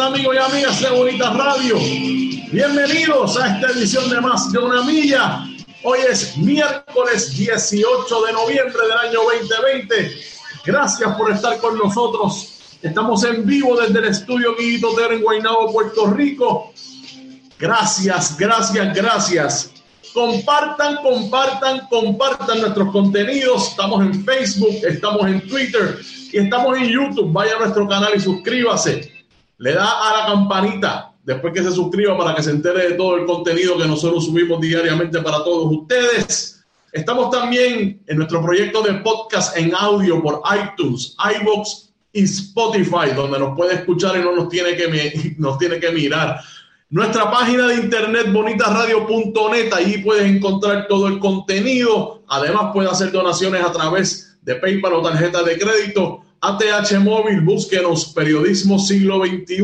amigos y amigas de Bonita Radio. Bienvenidos a esta edición de Más de una Milla. Hoy es miércoles 18 de noviembre del año 2020. Gracias por estar con nosotros. Estamos en vivo desde el estudio Guillito Ter Guaynabo, Puerto Rico. Gracias, gracias, gracias. Compartan, compartan, compartan nuestros contenidos. Estamos en Facebook, estamos en Twitter y estamos en YouTube. Vaya a nuestro canal y suscríbase. Le da a la campanita después que se suscriba para que se entere de todo el contenido que nosotros subimos diariamente para todos ustedes. Estamos también en nuestro proyecto de podcast en audio por iTunes, iBox y Spotify, donde nos puede escuchar y no nos tiene que, nos tiene que mirar. Nuestra página de internet bonitasradio.net, ahí puedes encontrar todo el contenido. Además, puedes hacer donaciones a través de PayPal o tarjeta de crédito. ATH Móvil, búsquenos Periodismo Siglo XXI.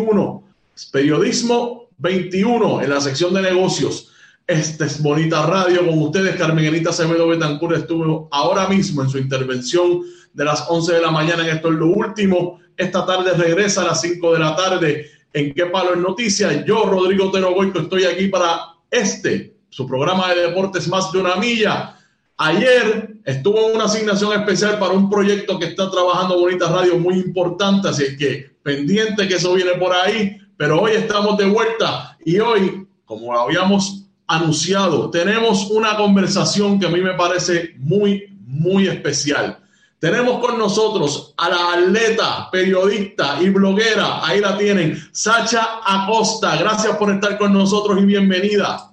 Periodismo 21 en la sección de negocios. Este es Bonita Radio con ustedes. Carmenita Acevedo Betancur estuvo ahora mismo en su intervención de las 11 de la mañana en esto es lo último. Esta tarde regresa a las 5 de la tarde en Qué Palo en Noticias. Yo, Rodrigo Tero Goico, estoy aquí para este, su programa de deportes Más de una Milla. Ayer estuvo una asignación especial para un proyecto que está trabajando Bonita Radio muy importante, así que pendiente que eso viene por ahí, pero hoy estamos de vuelta y hoy, como habíamos anunciado, tenemos una conversación que a mí me parece muy, muy especial. Tenemos con nosotros a la atleta, periodista y bloguera, ahí la tienen, Sacha Acosta. Gracias por estar con nosotros y bienvenida.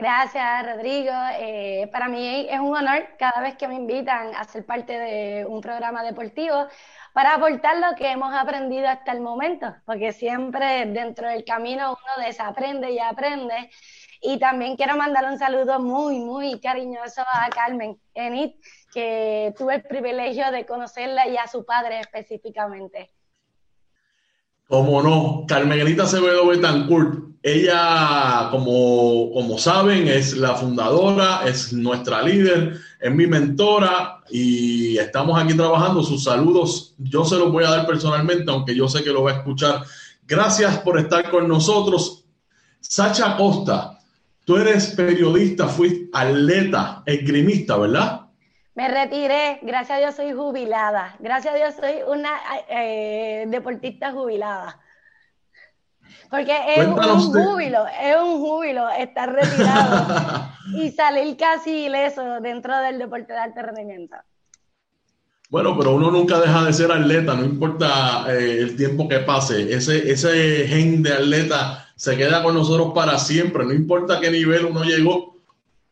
Gracias, Rodrigo. Eh, para mí es un honor cada vez que me invitan a ser parte de un programa deportivo para aportar lo que hemos aprendido hasta el momento, porque siempre dentro del camino uno desaprende y aprende. Y también quiero mandar un saludo muy, muy cariñoso a Carmen Enit que tuve el privilegio de conocerla y a su padre específicamente. Como no, Carmenita Acevedo Betancourt, ella, como, como saben, es la fundadora, es nuestra líder, es mi mentora y estamos aquí trabajando. Sus saludos yo se los voy a dar personalmente, aunque yo sé que lo va a escuchar. Gracias por estar con nosotros. Sacha Costa, tú eres periodista, fuiste atleta, esgrimista, ¿verdad? Me retiré, gracias a Dios soy jubilada, gracias a Dios soy una eh, deportista jubilada. Porque es un júbilo, es un júbilo estar retirado y salir casi ileso dentro del deporte de alto rendimiento. Bueno, pero uno nunca deja de ser atleta, no importa eh, el tiempo que pase. Ese, ese gen de atleta se queda con nosotros para siempre, no importa qué nivel uno llegó,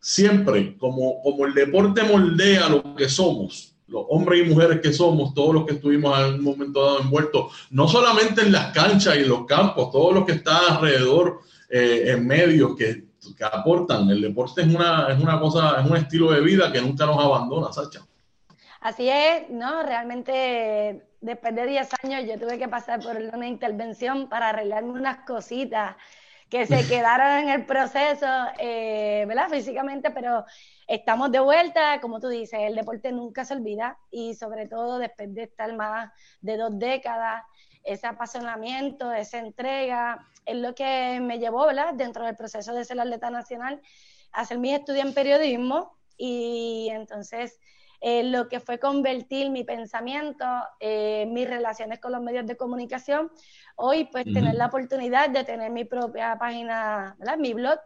siempre, como, como el deporte moldea lo que somos, los hombres y mujeres que somos, todos los que estuvimos en un momento dado envueltos, no solamente en las canchas y los campos, todos los que están alrededor, eh, en medios que, que, aportan. El deporte es una, es una cosa, es un estilo de vida que nunca nos abandona, Sacha. Así es, ¿no? Realmente después de 10 años yo tuve que pasar por una intervención para arreglarme unas cositas que se quedaron en el proceso, eh, ¿verdad? Físicamente, pero estamos de vuelta, como tú dices, el deporte nunca se olvida y sobre todo después de estar más de dos décadas, ese apasionamiento, esa entrega, es lo que me llevó, ¿verdad? Dentro del proceso de ser atleta nacional, a hacer mis estudios en periodismo y entonces eh, lo que fue convertir mi pensamiento, eh, mis relaciones con los medios de comunicación. Hoy, pues, tener la oportunidad de tener mi propia página, ¿verdad? mi blog,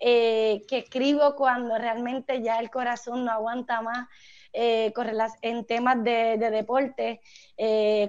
eh, que escribo cuando realmente ya el corazón no aguanta más. En temas de, deporte,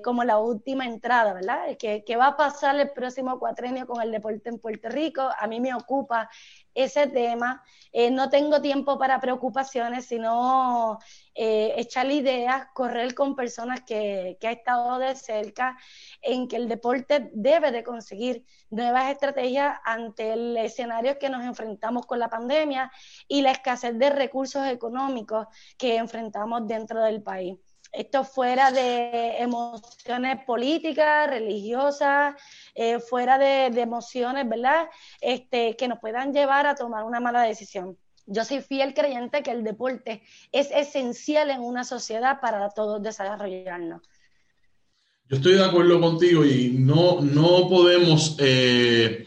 como la última entrada, ¿verdad? ¿Qué, ¿Qué va a pasar el próximo cuatrenio con el deporte en Puerto Rico? A mí me ocupa ese tema. Eh, no tengo tiempo para preocupaciones, sino eh, echar ideas, correr con personas que, que ha estado de cerca, en que el deporte debe de conseguir nuevas estrategias ante el escenario que nos enfrentamos con la pandemia y la escasez de recursos económicos que enfrentamos dentro del país esto fuera de emociones políticas, religiosas, eh, fuera de, emociones, ¿verdad? Este, que nos puedan llevar a tomar una mala decisión. Yo soy fiel creyente que el deporte es esencial en una sociedad para todos desarrollarnos. Yo estoy de acuerdo contigo y no, no podemos eh,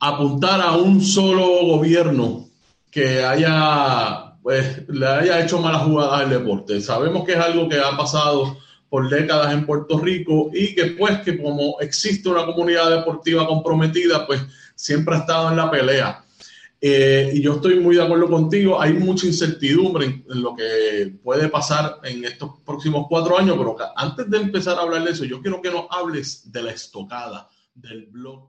apuntar a un solo gobierno que haya, pues, le haya hecho malas jugadas al deporte. Sabemos que es algo que ha pasado por décadas en Puerto Rico y que pues que como existe una comunidad deportiva comprometida, pues siempre ha estado en la pelea. Eh, y yo estoy muy de acuerdo contigo, hay mucha incertidumbre en, lo que puede pasar en estos próximos cuatro años, pero antes de empezar a hablar de eso, yo quiero que nos hables de la estocada, del blog.